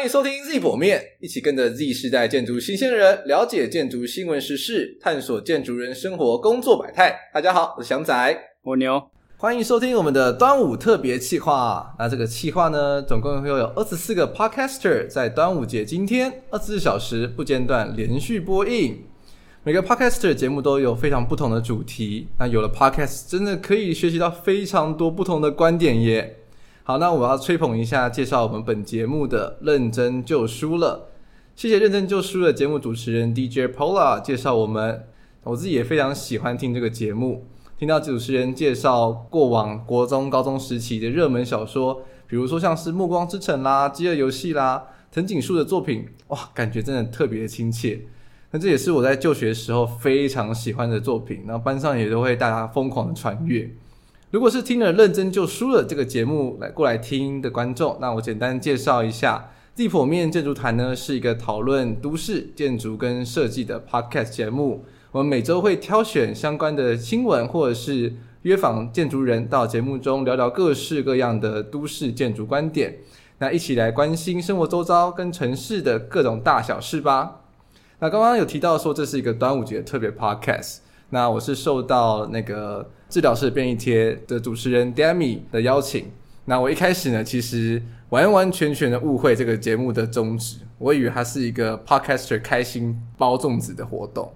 欢迎收听 Z 剖面，一起跟着 Z 世代建筑新鲜人了解建筑新闻时事，探索建筑人生活工作百态。大家好，我是翔仔，我牛，欢迎收听我们的端午特别企划。那这个企划呢，总共会有二十四个 Podcaster 在端午节今天二十四小时不间断连续播映。每个 Podcaster 节目都有非常不同的主题。那有了 Podcast，真的可以学习到非常多不同的观点耶。好，那我要吹捧一下介绍我们本节目的认真就书了。谢谢认真就书的节目主持人 DJ Paula 介绍我们，我自己也非常喜欢听这个节目。听到主持人介绍过往国中、高中时期的热门小说，比如说像是《暮光之城》啦、《饥饿游戏》啦、藤井树的作品，哇，感觉真的特别的亲切。那这也是我在就学时候非常喜欢的作品，然后班上也都会大家疯狂的传阅。如果是听了认真就输了这个节目来过来听的观众，那我简单介绍一下，Z 剖面建筑谈呢是一个讨论都市建筑跟设计的 podcast 节目。我们每周会挑选相关的新闻，或者是约访建筑人到节目中聊聊各式各样的都市建筑观点，那一起来关心生活周遭跟城市的各种大小事吧。那刚刚有提到说这是一个端午节特别 podcast，那我是受到那个治疗师便利贴的主持人 Demi 的邀请。那我一开始呢，其实完完全全的误会这个节目的宗旨，我以为它是一个 podcaster 开心包粽子的活动，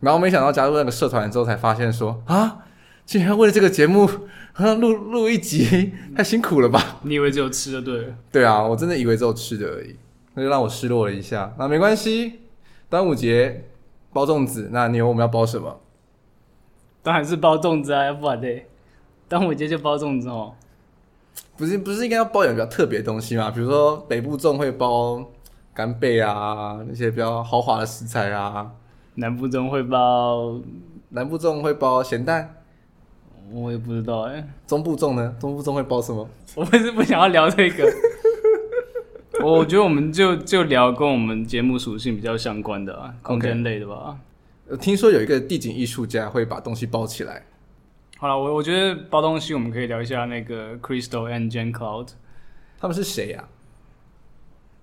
然后没想到加入那个社团之后才发现说啊，竟然为了这个节目录录一集，太辛苦了吧？你以为只有吃的对？对啊，我真的以为只有吃的而已，那就让我失落了一下。那没关系。端午节包粽子，那你问我们要包什么？当然是包粽子啊，要不然的。端午节就包粽子哦。不是不是应该要包点比较特别的东西吗？比如说北部粽会包干贝啊，那些比较豪华的食材啊。南部粽会包南部粽会包咸蛋。我也不知道哎、欸。中部粽呢？中部粽会包什么？我们是不想要聊这个。我觉得我们就就聊跟我们节目属性比较相关的啊，空间类的吧。Okay. 听说有一个地景艺术家会把东西包起来。好了，我我觉得包东西我们可以聊一下那个 Crystal and Jenny Cloud，他们是谁呀、啊？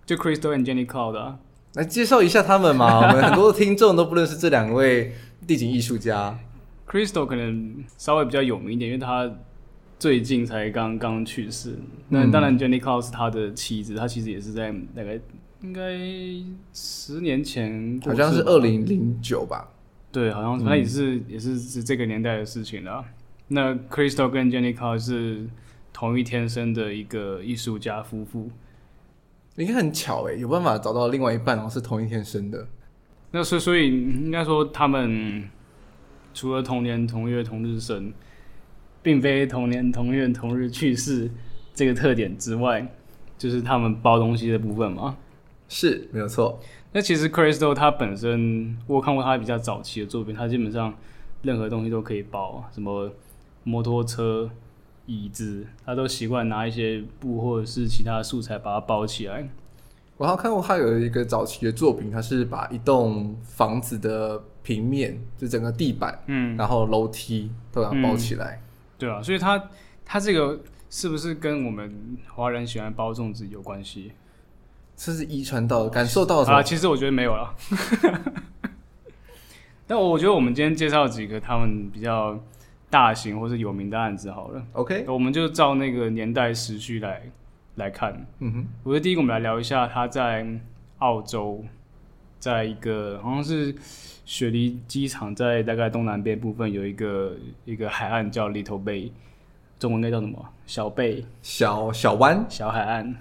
就 Crystal and Jenny Cloud 啊，来介绍一下他们嘛。我们很多听众都不认识这两位地景艺术家。Crystal 可能稍微比较有名一点，因为他。最近才刚刚去世，那当然 Jenny Cloud 是他的妻子，他其实也是在大概应该十年前，好像是二零零九吧。对，好像是他也是、嗯、也是是这个年代的事情了。那 Crystal 跟 Jenny Cloud 是同一天生的一个艺术家夫妇，应该很巧诶，有办法找到另外一半，然后是同一天生的。那所所以应该说他们除了同年同月同日生。并非同年同月同日去世这个特点之外，就是他们包东西的部分嘛，是没有错。那其实 Crystal 它本身，我看过他比较早期的作品，他基本上任何东西都可以包，什么摩托车、椅子，他都习惯拿一些布或者是其他素材把它包起来。我还看过他有一个早期的作品，他是把一栋房子的平面，就整个地板，嗯，然后楼梯都把它包起来。嗯对啊，所以他他这个是不是跟我们华人喜欢包粽子有关系？这是遗传到的，感受到的啊。其实我觉得没有了。但我觉得我们今天介绍几个他们比较大型或是有名的案子好了。OK，我们就照那个年代时序来来看。嗯哼，我觉得第一个我们来聊一下他在澳洲，在一个好像是。雪梨机场在大概东南边部分有一个一个海岸叫 Little Bay，中文应该叫什么？小贝？小小湾？小海岸？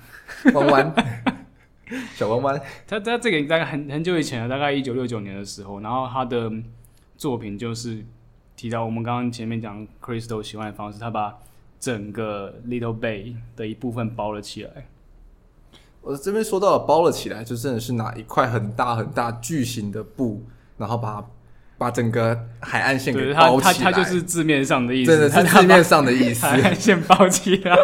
弯弯？小弯弯？他他这个大概很很久以前了，大概一九六九年的时候，然后他的作品就是提到我们刚刚前面讲 Crystal 喜欢的方式，他把整个 Little Bay 的一部分包了起来。我这边说到了包了起来，就真的是拿一块很大很大巨型的布。然后把把整个海岸线给包起来，它它就是字面上的意思，真的是字面上的意思，海岸线包起来。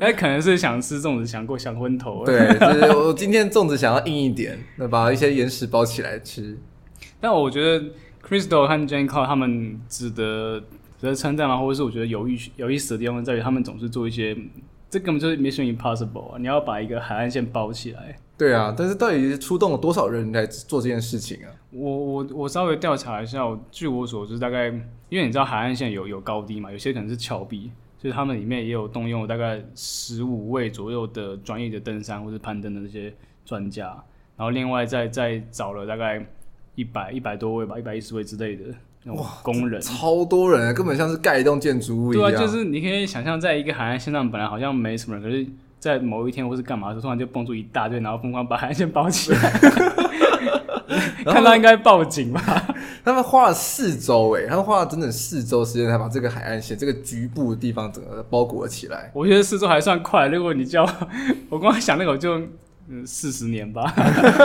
哎，可能是想吃粽子，想过想昏头。对，就是我今天粽子想要硬一点，那把一些岩石包起来吃。但我觉得 Crystal 和 Jenny Cloud 他们值得值得称赞啊，或者是我觉得有意有意思的地方在于，他们总是做一些这根本就是 Mission Impossible 啊！你要把一个海岸线包起来。对啊，但是到底是出动了多少人来做这件事情啊？我我我稍微调查一下，据我所知，大概因为你知道海岸线有有高低嘛，有些可能是峭壁，所以他们里面也有动用大概十五位左右的专业的登山或者攀登的那些专家，然后另外再再找了大概一百一百多位吧，一百一十位之类的那种工人，超多人，根本像是盖一栋建筑物一样。对啊，就是你可以想象，在一个海岸线上本来好像没什么人，可是。在某一天或是干嘛的时候，突然就蹦出一大堆，然后疯狂把海岸线包起来。看到应该报警吧？他们花了四周，哎，他们花了整整四周时间才把这个海岸线这个局部的地方整个包裹起来。我觉得四周还算快，如果你叫我光想那个，我就嗯四十年吧。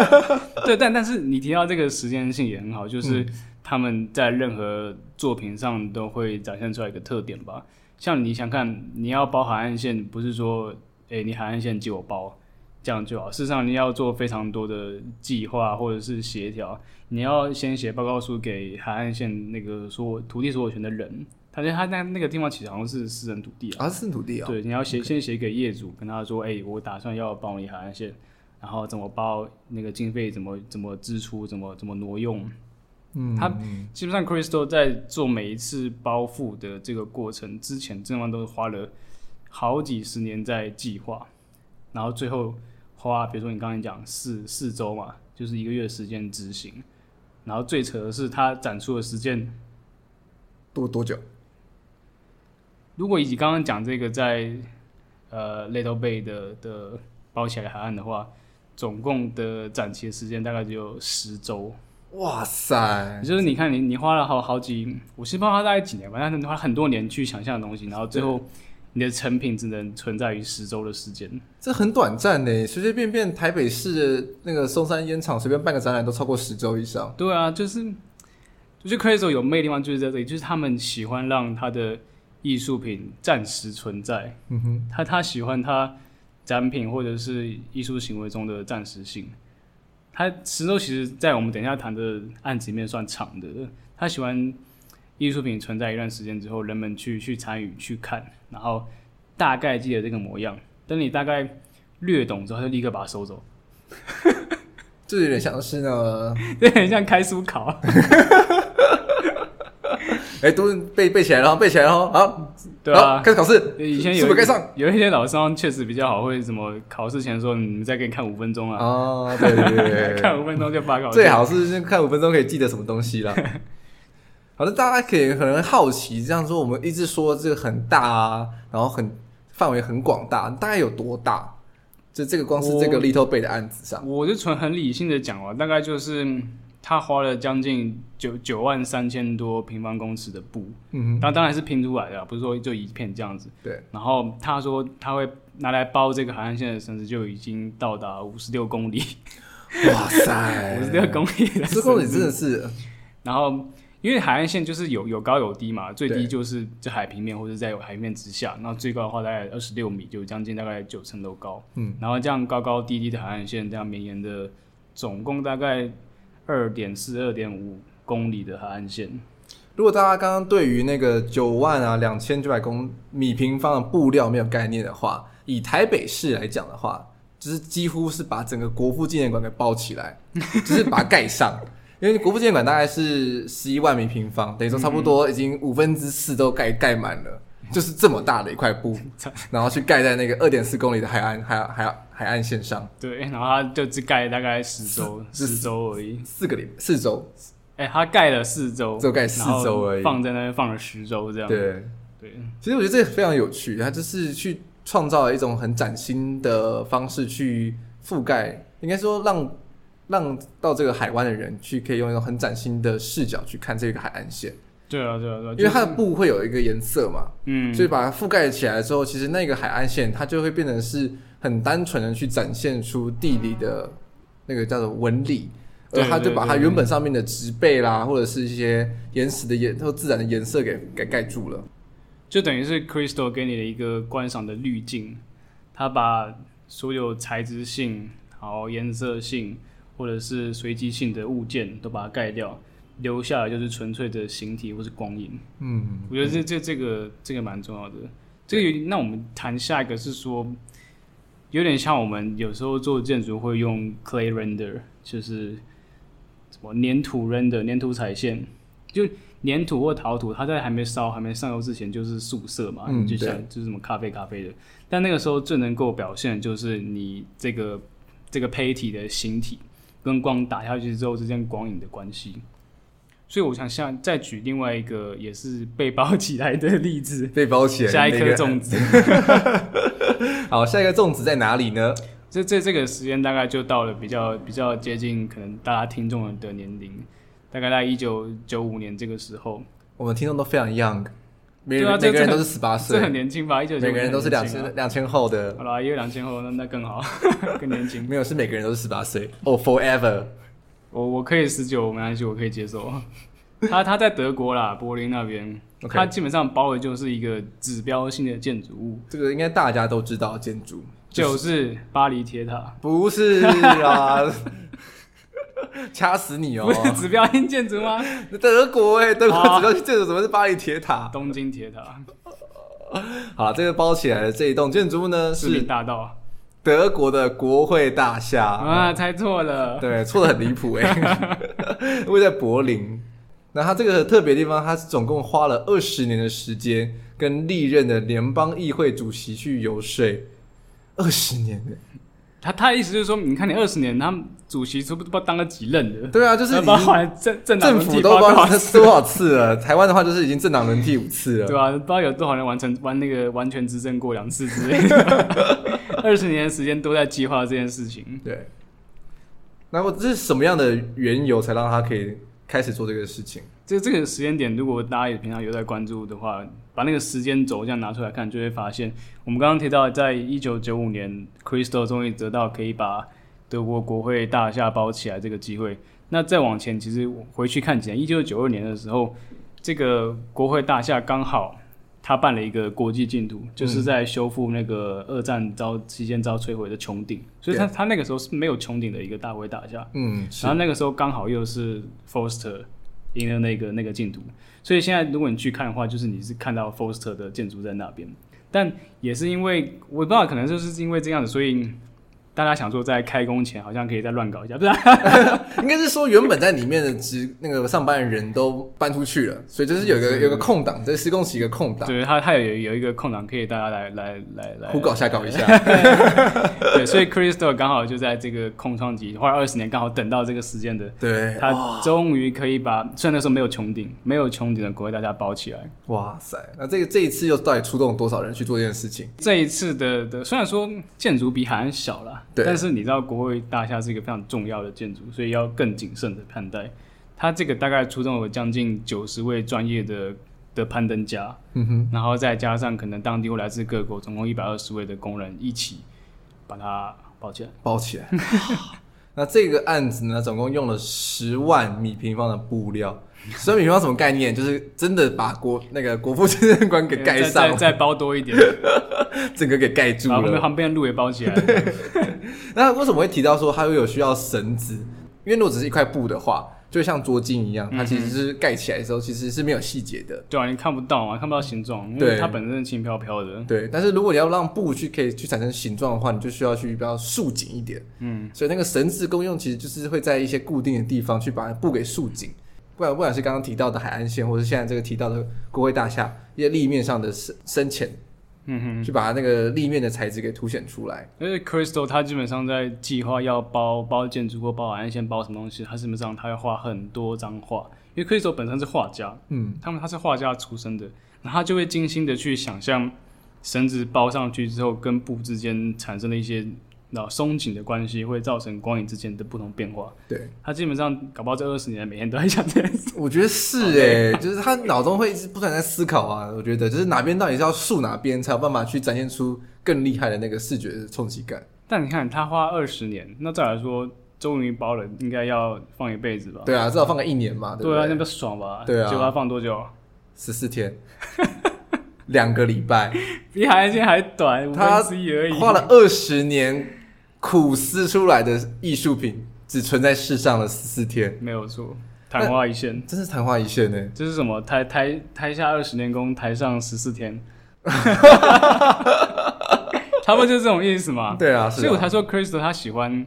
对，但但是你提到这个时间性也很好，就是他们在任何作品上都会展现出来一个特点吧。像你想看，你要包海岸线，不是说。诶、欸，你海岸线借我包，这样就好。事实上，你要做非常多的计划或者是协调。你要先写报告书给海岸线那个说土地所有权的人，他觉得他那那个地方其实好像是私人土地啊，啊私人土地啊。对，你要写先写给业主，跟他说，哎、欸，我打算要包你海岸线，然后怎么包，那个经费怎么怎么支出，怎么怎么挪用。嗯，他基本上 Crystal 在做每一次包覆的这个过程之前，基本上都是花了。好几十年在计划，然后最后花，比如说你刚才讲四四周嘛，就是一个月的时间执行。然后最扯的是，它展出的时间多多久？如果以及刚刚讲这个在呃 Little Bay 的的包起来海岸的话，总共的展期的时间大概只有十周。哇塞！就是你看你你花了好好几，我是不知道他大概几年吧，但是你花很多年去想象的东西，然后最后。你的成品只能存在于十周的时间，这很短暂呢。随随便便台北市的那个松山烟厂随便办个展览都超过十周以上。对啊，就是，就是 Crystal 有魅力的地方就是在这里，就是他们喜欢让他的艺术品暂时存在。嗯哼，他他喜欢他展品或者是艺术行为中的暂时性。他十周其实，在我们等一下谈的案子里面算长的。他喜欢。艺术品存在一段时间之后，人们去去参与去看，然后大概记得这个模样。等你大概略懂之后，就立刻把它收走。这有点像是 呢，有点像开书考。哎、欸，都背背起来了，背起来了，好，对啊，开始考试。以前有有一些老师确实比较好，会什么考试前说，你们再给你看五分钟啊。哦，对对对，对，看五分钟就发考。最好是看五分钟可以记得什么东西啦。好的，大家可以可能好奇，这样说我们一直说这个很大啊，然后很范围很广大，大概有多大？就这个光是这个 Little Bay 的案子上，我，我就纯很理性的讲了，大概就是他花了将近九九万三千多平方公尺的布，嗯哼，当当然是拼出来的，不是说就一片这样子。对，然后他说他会拿来包这个海岸线的绳子就已经到达五十六公里，哇塞，五十六公里，这公里真的是，然后。因为海岸线就是有有高有低嘛，最低就是在海平面或者在海平面之下，那最高的话大概二十六米，就将近大概九层楼高。嗯，然后这样高高低低的海岸线，这样绵延的总共大概二点四、二点五公里的海岸线。如果大家刚刚对于那个九万啊两千九百公米平方的布料没有概念的话，以台北市来讲的话，就是几乎是把整个国父纪念馆给包起来，就是把它盖上。因为国父纪念馆大概是十一万米平方，等于说差不多已经五分之四都盖盖满了，就是这么大的一块布，然后去盖在那个二点四公里的海岸海海海岸线上。对，然后它就只盖大概十周，十周而已，四个礼四周。哎、欸，他盖了四周，就盖四周而已，放在那边放了十周这样。对对，其实我觉得这个非常有趣，它就是去创造了一种很崭新的方式去覆盖，应该说让。让到这个海湾的人去，可以用一种很崭新的视角去看这个海岸线。对啊，对啊，对啊，因为它的布会有一个颜色嘛，嗯，所以把它覆盖起来之后，其实那个海岸线它就会变成是很单纯的去展现出地理的那个叫做纹理，而它就把它原本上面的植被啦，或者是一些岩石的颜或自然的颜色给给盖住了，就等于是 Crystal 给你的一个观赏的滤镜，它把所有材质性、好颜色性。或者是随机性的物件都把它盖掉，留下来就是纯粹的形体或是光影。嗯，我觉得这这这个这个蛮重要的。这个那我们谈下一个是说，有点像我们有时候做建筑会用 clay render，就是什么粘土 render，粘土彩线，就粘土或陶土，它在还没烧、还没上釉之前就是素色嘛，嗯、就像就是什么咖啡咖啡的。但那个时候最能够表现的就是你这个这个胚体的形体跟光打下去之后之间光影的关系。所以我想像再举另外一个也是被包起来的例子，被包起来下一颗粽子。好，下一个粽子在哪里呢？这这这个时间大概就到了比较比较接近可能大家听众的年龄，大概在一九九五年这个时候。我们听众都非常 young，每对啊，每个人都是十八岁，这很年轻吧？一九九每个人都是两千两千后的。好啦，因为两千后那那更好，更年轻。没有，是每个人都是十八岁。哦、oh,，forever。我我可以十九，没关系，我可以接受。他他在德国啦，柏林那边.他基本上包的就是一个指标性的建筑物。这个应该大家都知道建筑，就是巴黎铁塔。不是啊，掐死你哦！不是指标性建筑吗？德国哎、欸，德国指标性建筑怎么是巴黎铁塔？东京铁塔。好，这个包起来的这一栋建筑物呢，是大道。德国的国会大厦啊，猜错了，对，错的很离谱哎，位在柏林。那它这个特别的地方，它是总共花了二十年的时间，跟历任的联邦议会主席去游说，二十年的。他他的意思就是说，你看你二十年，他们主席都不知道当了几任的。对啊，就是包含政政政府都包含多少次了？台湾的话，就是已经政党轮替五次了。对啊，不知道有多少人完成完那个完全执政过两次之类的。二十年的时间都在计划这件事情。对，那么这是什么样的缘由才让他可以开始做这个事情？这这个时间点，如果大家也平常有在关注的话，把那个时间轴这样拿出来看，就会发现，我们刚刚提到，在一九九五年，Christo 终于得到可以把德国国会大厦包起来这个机会。那再往前，其实回去看几年，一九九二年的时候，这个国会大厦刚好。他办了一个国际进度，就是在修复那个二战遭期间遭摧毁的穹顶，所以他他那个时候是没有穹顶的一个大会大厦。嗯，然后那个时候刚好又是 Foster 赢了那个那个进度，所以现在如果你去看的话，就是你是看到 Foster 的建筑在那边，但也是因为我不知道，可能就是因为这样子，所以。大家想说，在开工前好像可以再乱搞一下，不是？应该是说原本在里面的职那个上班的人都搬出去了，所以就是有一个有个空档，在施工期一个空档。对，他他有有一个空档，可以大家来来来来胡搞瞎搞一下。对，所以 Christo 刚好就在这个空窗期，花了二十年，刚好等到这个时间的。对，他终于可以把虽然那时候没有穹顶，没有穹顶的国会大家包起来。哇塞，那这个这一次又到底出动了多少人去做这件事情？这一次的的虽然说建筑比海岸小了。对，但是你知道国会大厦是一个非常重要的建筑，所以要更谨慎的看待。它这个大概出动了将近九十位专业的的攀登家，嗯哼，然后再加上可能当地或来自各国，总共一百二十位的工人一起把它包起来。包起来。那这个案子呢，总共用了十万米平方的布料。十万米平方什么概念？就是真的把国那个国父纪念馆给盖上 再，再再包多一点。整个给盖住了，把旁边的路也包起来。那为什么会提到说它会有需要绳子？因为如果只是一块布的话，就像桌巾一样，它其实是盖起来的时候其实是没有细节的。对啊，你看不到啊，看不到形状，因为它本身是轻飘飘的。对，但是如果你要让布去可以去产生形状的话，你就需要去比较束紧一点。嗯，所以那个绳子功用其实就是会在一些固定的地方去把布给束紧。不管不管是刚刚提到的海岸线，或是现在这个提到的国会大厦一些立面上的深深浅。嗯哼，去把它那个立面的材质给凸显出来。因为 Christo 他基本上在计划要包包建筑或包海岸线包什么东西，他基本上他要画很多张画。因为 Christo 本身是画家，嗯，他们他是画家出身的，然后他就会精心的去想象绳子包上去之后跟布之间产生的一些。然后松紧的关系会造成光影之间的不同变化。对，他基本上搞不好这二十年每天都在想这件事。我觉得是哎、欸，就是他脑中会一直不断在思考啊。我觉得就是哪边到底是要竖哪边，才有办法去展现出更厉害的那个视觉的冲击感。但你看他花二十年，那再来说终于包了，应该要放一辈子吧？对啊，至少放个一年嘛。对，对啊，那不爽吧？对啊，就他放多久？十四天。两个礼拜，比海岸线还短，五分之一而已。花了二十年。苦思出来的艺术品只存在世上了十四天，没有错，昙花一现，真是昙花一现呢。这是什么？台台台下二十年功，台上十四天。差不多就是这种意思嘛。对啊，所以我才说 Crystal 他喜欢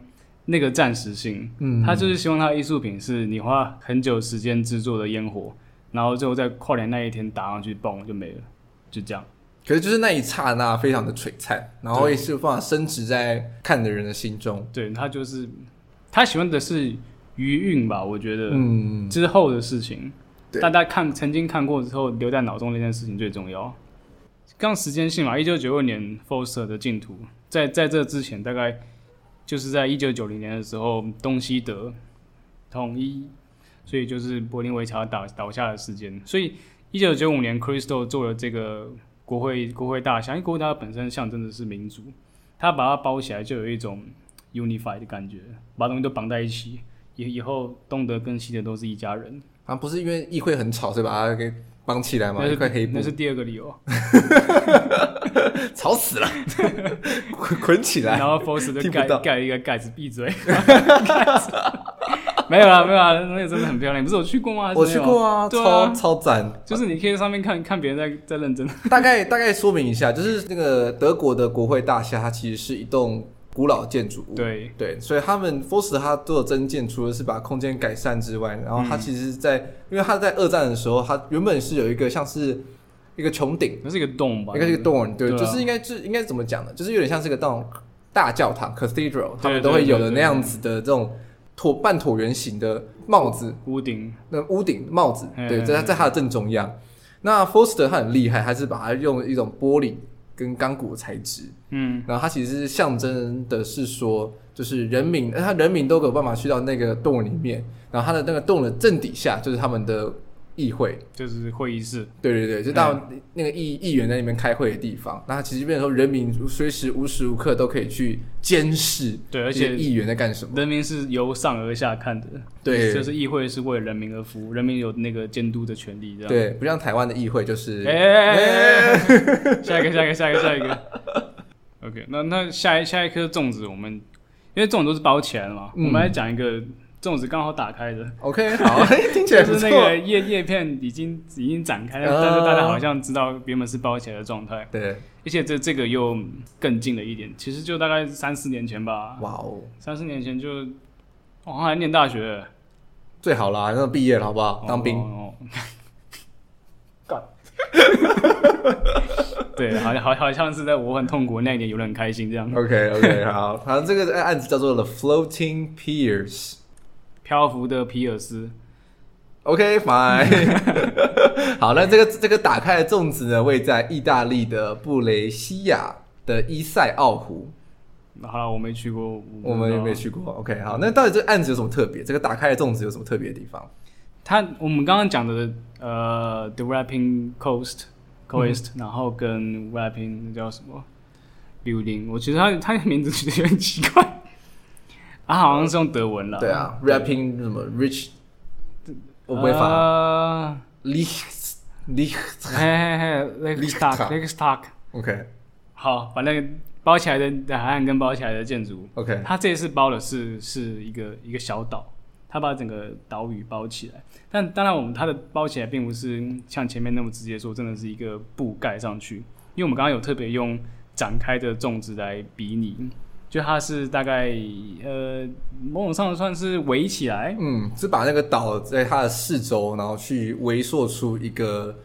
那个暂时性，嗯，他就是希望他的艺术品是你花很久时间制作的烟火，然后最后在跨年那一天打上去，嘣就没了，就这样。可是就是那一刹那非常的璀璨，然后也是有办法深植在看的人的心中。对，他就是他喜欢的是余韵吧，我觉得，嗯，之后的事情，对大家看曾经看过之后留在脑中那件事情最重要。刚时间性嘛，一九九二年 Foster 的净土，在在这之前大概就是在一九九零年的时候，东西德统一，所以就是柏林围墙倒倒下的时间，所以一九九五年 Crystal 做了这个。国会国会大厦，因为国会大厦本身象征的是民主，它把它包起来就有一种 unified 的感觉，把东西都绑在一起，以以后东德跟西德都是一家人。啊，不是因为议会很吵，所以把它给绑起来吗？那是块黑布，那是第二个理由。吵死了，捆起来。然后 Foster 就盖盖一个盖子，闭嘴。没有啊，没有啊，那个真的很漂亮。不是我去过吗？我去过啊，啊超超赞。就是你可以在上面看看别人在在认真。大概大概说明一下，就是那个德国的国会大厦，它其实是一栋古老建筑物。对对，所以他们 Foster 他做的增建，除了是把空间改善之外，然后它其实在，在、嗯、因为它在二战的时候，它原本是有一个像是一个穹顶，那是一个洞吧？应该是一个 dome，对，就是应该是应该怎么讲呢？就是有点像是一个那种大教堂 cathedral，他们都会有的那样子的这种。椭半椭圆形的帽子，屋顶，那屋顶帽子，对，在在它的正中央。那 Foster 他很厉害，他是把它用一种玻璃跟钢骨的材质，嗯，然后它其实是象征的是说，就是人民，他人民都有办法去到那个洞里面，然后它的那个洞的正底下就是他们的。议会就是会议室，对对对，就到那个议议员在那边开会的地方。那其实变成说，人民随时无时无刻都可以去监视，对，而且议员在干什么？人民是由上而下看的，对，就是议会是为人民而服务，人民有那个监督的权利，这样。对，不像台湾的议会就是。哎，下一个，下一个，下一个，下一个。OK，那那下一下一颗粽子，我们因为粽子都是包起来的嘛，我们来讲一个。粽子刚好打开的，OK，好，听起来就是那个叶叶片已经已经展开了，但是大家好像知道原本是包起来的状态，对，而且这这个又更近了一点，其实就大概三四年前吧，哇哦，三四年前就我好像还念大学，最好啦，那毕业了好不好？当兵，干，对，好像好好像是在我很痛苦那一年，有人很开心这样，OK OK，好，好，这个案子叫做 The Floating Piers。漂浮的皮尔斯，OK，fine。好，那这个这个打开的粽子呢，位在意大利的布雷西亚的伊塞奥湖。好了，我没去过，我们也没去过。OK，好，那到底这个案子有什么特别？这个打开的粽子有什么特别的地方？它，我们刚刚讲的呃，The Wrapping Coast Coast，、嗯、然后跟 Wrapping 叫什么 Building？我觉得它它的名字其实有点奇怪。啊，好像是用德文了。对啊，Wrapping 什么 Rich，我不会发。Licht Licht，嘿嘿嘿，Lichtag Lichtag。OK，好，把那个包起来的海岸跟包起来的建筑。OK，它这次包的是是一个一个小岛，它把整个岛屿包起来。但当然，我们它的包起来并不是像前面那么直接说，真的是一个布盖上去，因为我们刚刚有特别用展开的粽子来比拟。就它是大概呃，某种上算是围起来，嗯，是把那个岛在它的四周，然后去围缩出一个，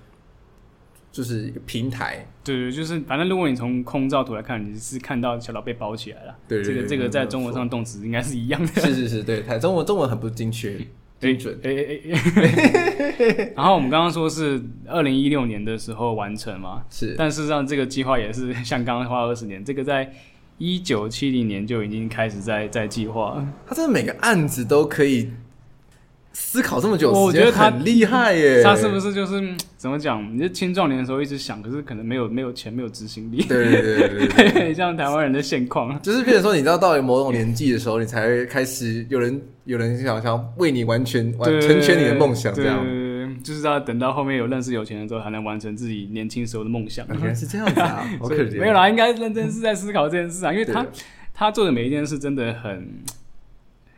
就是一个平台。对对，就是反正如果你从空照图来看，你是看到小岛被包起来了。对，对，对，这个这个在中文上动词应该是一样的。是是是，对，台中文中文很不精确，精准。哎哎哎。然后我们刚刚说是二零一六年的时候完成嘛？是。但事实上，这个计划也是像刚刚花二十年，这个在。一九七零年就已经开始在在计划，他真的每个案子都可以思考这么久，我觉得他很厉害耶。他是不是就是 怎么讲？你是青壮年的时候一直想，可是可能没有没有钱，没有执行力。对对对对对，像台湾人的现况，就是比如说，你知道到了某种年纪的时候，你才会开始有人有人想想为你完全完成全你的梦想这样。就是要等到后面有认识有钱人之后，才能完成自己年轻时候的梦想。原来是这样子啊！好 可怜。没有啦，应该认真是在思考这件事啊，因为他他做的每一件事真的很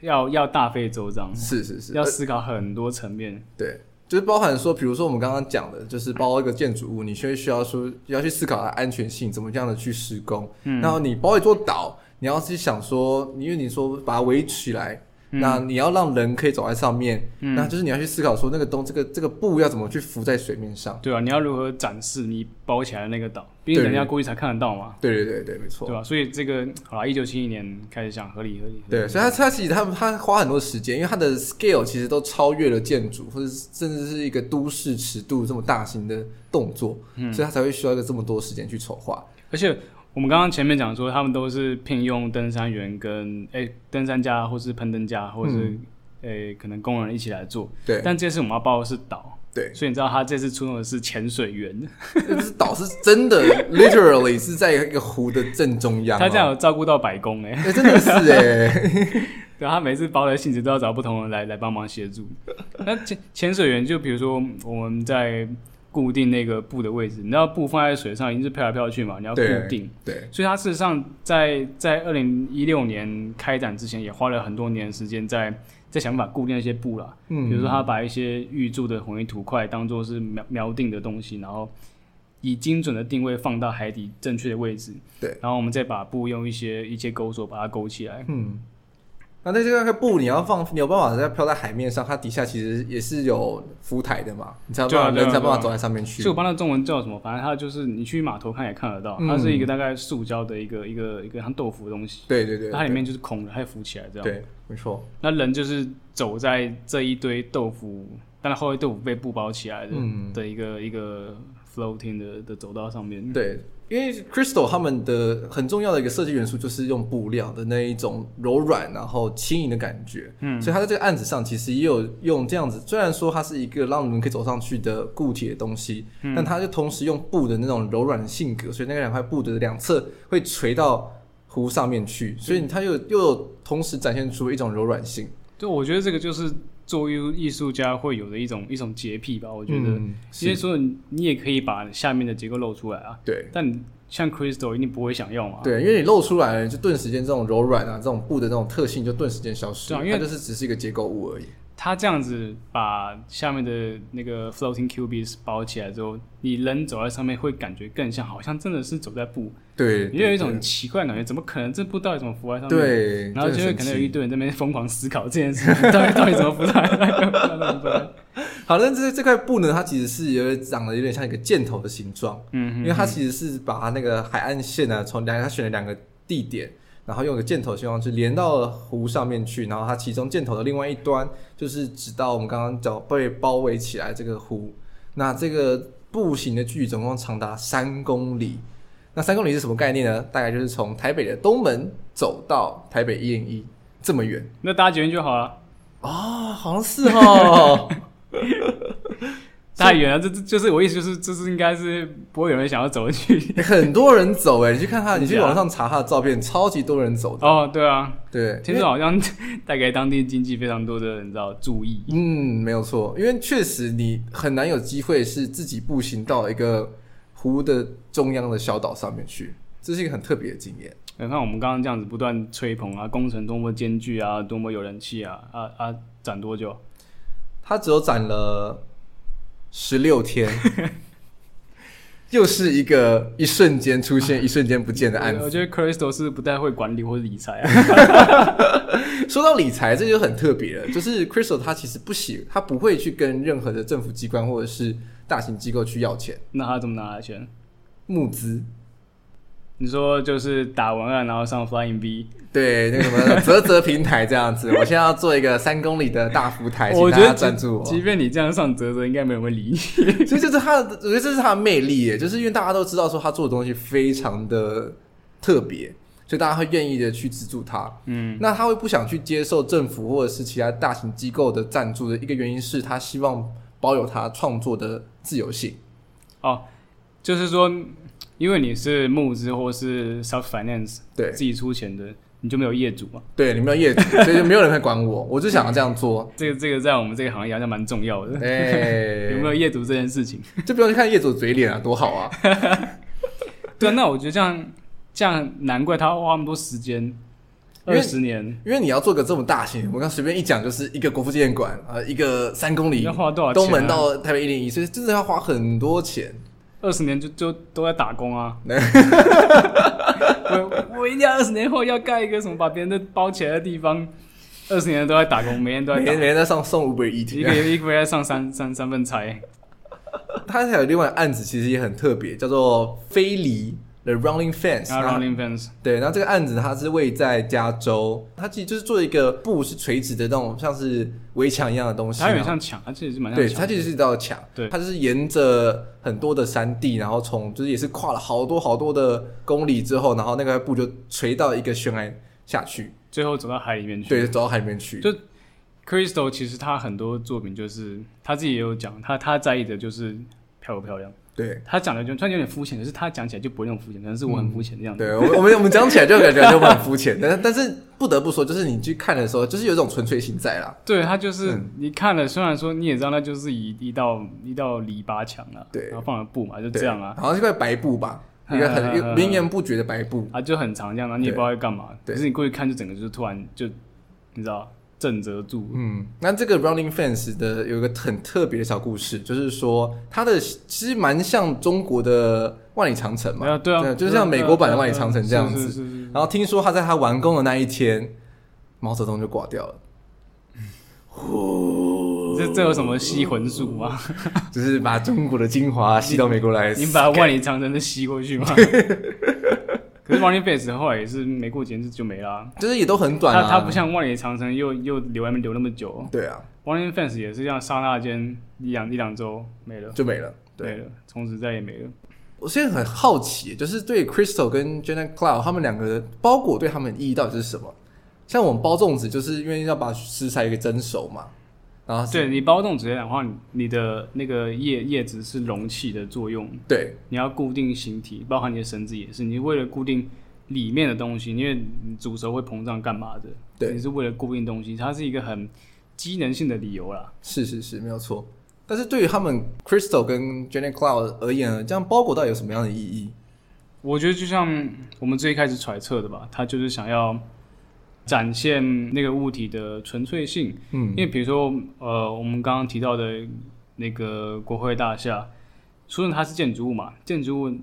要要大费周章，是是是，要思考很多层面。对，就是包含说，比如说我们刚刚讲的，就是包一个建筑物，你需需要说要去思考它安全性，怎么样的去施工。嗯，然后你包一座岛，你要去想说，因为你说把它围起来。那你要让人可以走在上面，嗯、那就是你要去思考说那个东这个这个布要怎么去浮在水面上，对啊，你要如何展示你包起来的那个岛，毕竟人家过去才看得到嘛。对对对对，没错，对吧？所以这个好啦，一九七一年开始想合理合理。对，所以他他其实他他花很多时间，因为他的 scale 其实都超越了建筑，或者甚至是一个都市尺度这么大型的动作，嗯、所以他才会需要一个这么多时间去筹划，而且。我们刚刚前面讲说，他们都是聘用登山员跟诶、欸、登山家，或是攀登家，或是诶、可能工人一起来做。对。但这次我们要报的是岛。对。所以你知道他这次出动的是潜水员。这是岛是真的，literally 是在一个湖的正中央、喔。他这样有照顾到百工诶。真的是诶、欸。对，他每次包的性质都要找不同人来来帮忙协助。那潜潜水员就比如说我们在。固定那个布的位置，你知道布放在水上一直飘来飘去嘛？你要固定。对。对，所以它事实上在在二零一六年开展之前，也花了很多年时间在在想办法固定那些布啦。嗯。比如说，他把一些预铸的混凝土块当做是瞄瞄定的东西，然后以精准的定位放到海底正确的位置。对。然后我们再把布用一些一些钩索把它勾起来。嗯。那那这个布你要放，你有办法在飘在海面上，它底下其实也是有浮台的嘛，你才有办法人才办法走在上面去。所以我帮它中文叫什么？反正它就是你去码头看也看得到，它是一个大概塑胶的一个一个一个像豆腐的东西。对对对，它里面就是空的，它会浮起来这样。对，没错。那人就是走在这一堆豆腐，但是后来豆腐被布包起来的的一个一个 floating 的的走道上面。对。因为 Crystal 他们的很重要的一个设计元素就是用布料的那一种柔软然后轻盈的感觉，嗯，所以他在这个案子上其实也有用这样子，虽然说它是一个让人可以走上去的固体的东西，嗯，但它就同时用布的那种柔软的性格，所以那个两块布的两侧会垂到湖上面去，所以它又又有同时展现出一种柔软性。对，我觉得这个就是。作为艺术家会有的一种一种洁癖吧，我觉得，因为说你也可以把下面的结构露出来啊，对，但像 Crystal 一定不会想要嘛，对，因为你露出来了，就顿时间这种柔软啊，这种布的这种特性就顿时间消失了，因为它就是只是一个结构物而已。他这样子把下面的那个 floating cubes 包起来之后，你人走在上面会感觉更像，好像真的是走在布。对，你有一种奇怪的感觉，怎么可能这布到底怎么浮在上面？对，然后就会可能有一堆人在那边疯狂思考这件事情，到底到底怎么浮在上来？好，那这这块布呢？它其实是有点长得有点像一个箭头的形状，嗯哼哼，因为它其实是把它那个海岸线呢，从两个它选了两个地点。然后用个箭头形状去连到了湖上面去，然后它其中箭头的另外一端就是指到我们刚刚讲被包围起来这个湖。那这个步行的距离总共长达三公里。那三公里是什么概念呢？大概就是从台北的东门走到台北一零一这么远。那搭捷运就好了。哦，好像是哦。太远了，这这就是我意思，就是这是应该是不会有人想要走进去。很多人走哎，你去看他，你去网上查他的照片，超级多人走的。哦，对啊，对，听说好像带给当地经济非常多的人知道注意。嗯，没有错，因为确实你很难有机会是自己步行到一个湖的中央的小岛上面去，这是一个很特别的经验。你看我们刚刚这样子不断吹捧啊，工程多么艰巨啊，多么有人气啊，啊啊，展多久？他只有展了。十六天，又是一个一瞬间出现、一瞬间不见的案子。我觉得 Crystal 是不太会管理或者理财啊。说到理财，这就很特别了。就是 Crystal 他其实不喜，他不会去跟任何的政府机关或者是大型机构去要钱。那他怎么拿来钱？募资。你说就是打文案，然后上 Flying V，对，那个什么泽泽平台这样子。我现在要做一个三公里的大浮台，请大家赞助我。即便你这样上泽泽，应该没有人会理你。所以这是他的，我觉得这是他的魅力耶，就是因为大家都知道说他做的东西非常的特别，所以大家会愿意的去资助他。嗯，那他会不想去接受政府或者是其他大型机构的赞助的一个原因是他希望保有他创作的自由性。哦，就是说。因为你是募资或是 self finance，对，自己出钱的，你就没有业主嘛？对，你没有业主，所以就没有人会管我。我就想要这样做。这个这个在我们这个行业好像蛮重要的。哎，有没有业主这件事情？就不用去看业主的嘴脸啊，多好啊！对啊，那我觉得这样这样难怪他花那么多时间二十年，因为你要做个这么大型，我刚随便一讲就是一个国父纪念馆啊，一个三公里，要花多少钱？东门到台北一零一，所以真的要花很多钱。二十年就就都在打工啊！我我一定要二十年后要盖一个什么把别人的包起来的地方。二十年都在打工，每天都在，每天每天在上送 Uber Eats，一个月一个月在上三三三份差。他还有另外案子，其实也很特别，叫做非离。The Running Fence，啊，Running Fence，对，然后这个案子它是位在加州，它其实就是做一个布是垂直的那种，像是围墙一样的东西，它有点像墙，它其实是蛮像墙，对，它其实是一道墙，对，它就是沿着很多的山地，然后从就是也是跨了好多好多的公里之后，然后那个布就垂到一个悬崖下去，最后走到海里面去，对，走到海里面去。就 Crystal 其实他很多作品就是他自己也有讲，他他在意的就是漂不漂亮。对他讲的就突然有点肤浅，可是他讲起来就不会那么肤浅，可能是我很肤浅的样子。对，我 们我们讲起来就感觉就很肤浅，但 但是不得不说，就是你去看的时候，就是有一种纯粹性在啦。对，他就是你看了，虽然说你也知道，那就是一一道一道篱笆墙啊，对，然后放了布嘛，就这样啊，好像是块白布吧，一个很绵延不绝的白布啊，就很长这样，然后你也不知道要干嘛。可是你过去看，就整个就是突然就你知道。震慑住。嗯，那这个 Running Fans 的有一个很特别的小故事，就是说它的其实蛮像中国的万里长城嘛，啊对啊，就是像美国版的万里长城这样子。然后听说他在他完工的那一天，毛泽东就挂掉了。呼，这这有什么吸魂术吗？就是把中国的精华吸到美国来，你把万里长城都吸过去吗？可是 Running Fence 后来也是没过几年就没了，啊，就是也都很短，啊。它它不像万里长城又又留外面留那么久。对啊，Running Fence 也是这样，刹那间一两一两周没了，就没了，对没了，从此再也没了。我现在很好奇，就是对 Crystal 跟 Janet Cloud 他们两个的包裹对他们的意义到底是什么？像我们包粽子，就是因为要把食材给蒸熟嘛。然后对你包粽子的话，你的那个叶叶子是容器的作用，对，你要固定形体，包含你的绳子也是，你为了固定里面的东西，因为你煮熟会膨胀干嘛的，对，你是为了固定东西，它是一个很机能性的理由啦。是是是，没有错。但是对于他们 Crystal 跟 Janet Cloud 而言呢，这样包裹到底有什么样的意义？我觉得就像我们最开始揣测的吧，他就是想要。展现那个物体的纯粹性，嗯，因为比如说，呃，我们刚刚提到的那个国会大厦，除了它是建筑物嘛，建筑物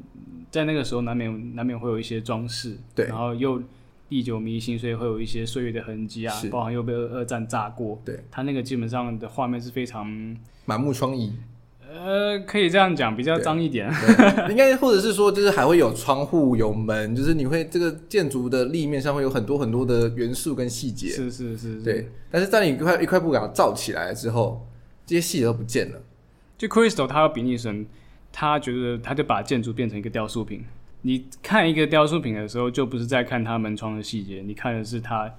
在那个时候难免难免会有一些装饰，对，然后又历久弥新，所以会有一些岁月的痕迹啊，包含又被二战炸过，对，它那个基本上的画面是非常满目疮痍。呃，可以这样讲，比较脏一点。应该或者是说，就是还会有窗户、有门，就是你会这个建筑的立面上会有很多很多的元素跟细节。是是是，是，对。但是在你一块一块布给它罩起来之后，这些细节都不见了。就 Crystal 他要比拟神，他觉得他就把建筑变成一个雕塑品。你看一个雕塑品的时候，就不是在看它门窗的细节，你看的是它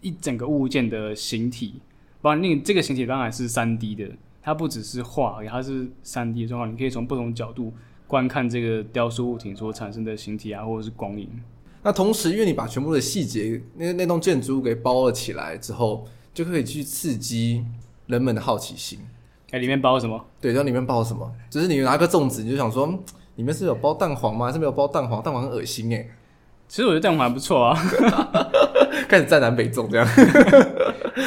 一整个物件的形体。不然，那这个形体当然是三 D 的。它不只是画，它是三 D 的状况，你可以从不同角度观看这个雕塑物体所产生的形体啊，或者是光影。那同时，因为你把全部的细节，那那栋建筑物给包了起来之后，就可以去刺激人们的好奇心。哎、欸，里面包什么？对，然后里面包什么？就是你拿个粽子，你就想说，里面是有包蛋黄吗？还是没有包蛋黄？蛋黄很恶心哎。其实我觉得蛋黄还不错啊。开始在南北粽这样，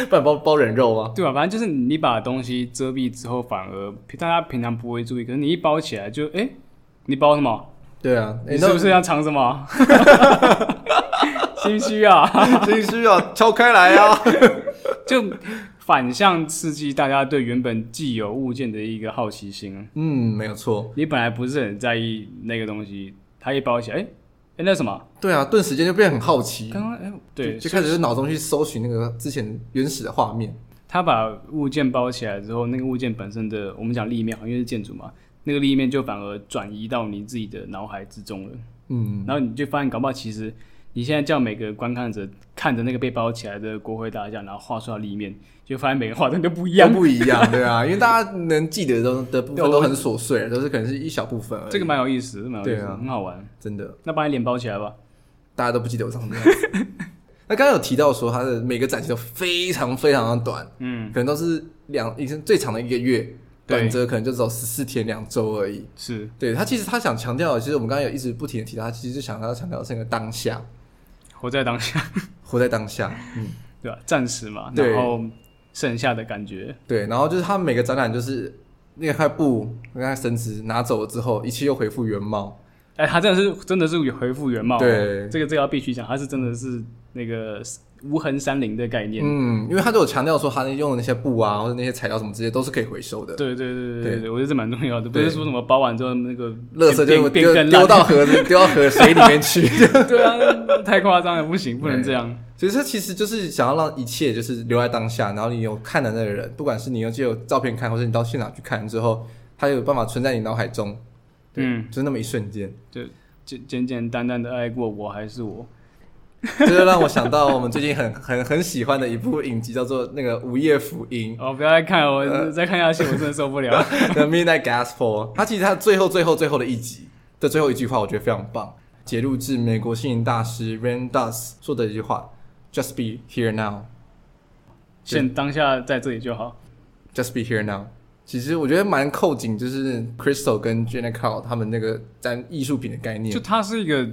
不然包包人肉吗？对吧？反正就是你把东西遮蔽之后，反而大家平常不会注意，可是你一包起来就哎、欸，你包什么？对啊，你是不是要藏什么？心虚啊，心虚啊，敲开来啊！就反向刺激大家对原本既有物件的一个好奇心。嗯，没有错。你本来不是很在意那个东西，它一包起来，哎、欸。哎，那什么？对啊，顿时间就变得很好奇。刚刚哎，对，就，就开始在脑中去搜寻那个之前原始的画面。他把物件包起来之后，那个物件本身的，我们讲立面，因为是建筑嘛，那个立面就反而转移到你自己的脑海之中了。嗯，然后你就发现，搞不好其实。你现在叫每个观看者看着那个被包起来的国会大厦，然后画出来立面，就发现每个画的都不一样，都不一样，对啊，因为大家能记得的的部分都很琐碎，都是可能是一小部分而已。这个蛮有意思，蛮有意思，对啊，很好玩，真的。那把你脸包起来吧，大家都不记得我长什么样子。那刚刚有提到说，它的每个展期都非常非常的短，嗯，可能都是两，已经最长的一个月，短则可能就只有十四天两周而已。是，对他其实他想强调的，其实我们刚刚有一直不停的提到，他其实就想要强调这个当下。活在当下，活在当下，嗯，对吧？暂时嘛，然后剩下的感觉，对，然后就是他们每个展览就是那块布，那块绳子拿走了之后，一切又恢复原貌。哎，他真的是真的是恢复原貌，对，这个这个要必须讲，他是真的是那个。无痕山林的概念，嗯，因为他都有强调说，他用的那些布啊，或者那些材料什么这些都是可以回收的。对对对对对，我觉得这蛮重要的，不是说什么包完之后那个垃圾就丢丢到河子，丢到河水里面去。对啊，太夸张了，不行，不能这样。所以这其实就是想要让一切就是留在当下，然后你有看的那个人，不管是你用借由照片看，或者你到现场去看之后，他有办法存在你脑海中，嗯，就是那么一瞬间，就简简简单单的爱过我还是我。这就让我想到我们最近很很很喜欢的一部影集，叫做那个《午夜福音》。哦，不要再看，我再看下去我真的受不了。The Midnight Gospel，它其实它最后最后最后的一集的最后一句话，我觉得非常棒，节录自美国心灵大师 Ram Dass 说的一句话：“Just be here now，现当下在这里就好。”Just be here now。其实我觉得蛮扣紧，就是 Crystal 跟 Jenna Cloud 他们那个在艺术品的概念，就它是一个。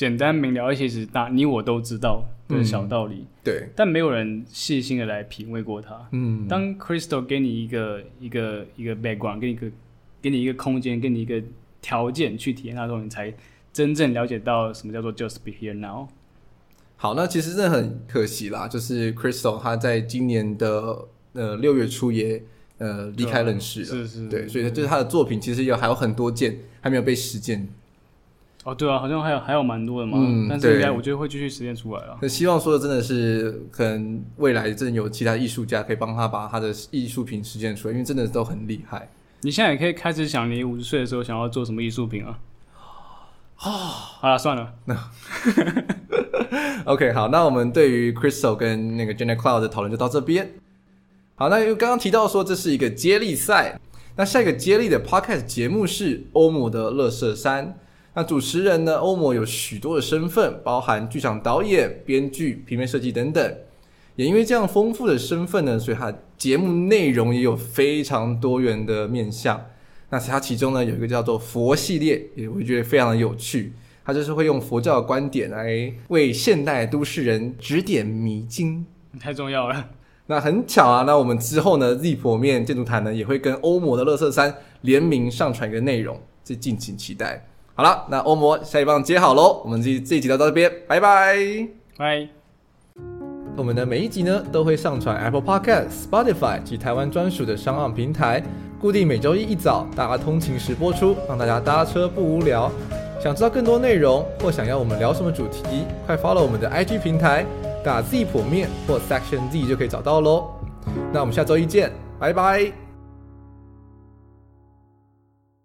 简单明了，而且是大你我都知道的小道理，嗯、对，但没有人细心的来品味过它。嗯，当 Crystal 给你一个一个一个 background，给你一个给你一个空间，给你一个条件去体验它的时候，你才真正了解到什么叫做 Just be here now。好，那其实真的很可惜啦，就是 Crystal 他在今年的呃六月初也呃离开人世了，是是，对，所以就是他的作品其实有还有很多件还没有被实践。哦，对啊，好像还有还有蛮多的嘛，嗯、但是应该我觉得会继续实现出来啊。希望说的真的是，可能未来真的有其他艺术家可以帮他把他的艺术品实现出来，因为真的都很厉害。你现在也可以开始想，你五十岁的时候想要做什么艺术品啊？啊、哦，好了，算了。那 OK，好，那我们对于 Crystal 跟那个 Jenna Cloud 的讨论就到这边。好，那因为刚刚提到说这是一个接力赛，那下一个接力的 Podcast 节目是欧姆的乐色山。那主持人呢？欧摩有许多的身份，包含剧场导演、编剧、平面设计等等。也因为这样丰富的身份呢，所以他节目内容也有非常多元的面向。那他其中呢，有一个叫做佛系列，也会觉得非常的有趣。他就是会用佛教的观点来为现代都市人指点迷津，太重要了。那很巧啊，那我们之后呢，Z 婆面建筑谈呢，也会跟欧摩的乐色山联名上传一个内容，这敬请期待。好了，那欧摩下一棒接好喽，我们这这一集就到这边，拜拜拜。我们的每一集呢都会上传 Apple Podcast、Spotify 及台湾专属的商岸平台，固定每周一一早大家通勤时播出，让大家搭车不无聊。想知道更多内容或想要我们聊什么主题，快 follow 我们的 IG 平台，打 Z 剖面或 Section Z 就可以找到喽。那我们下周一见，拜拜。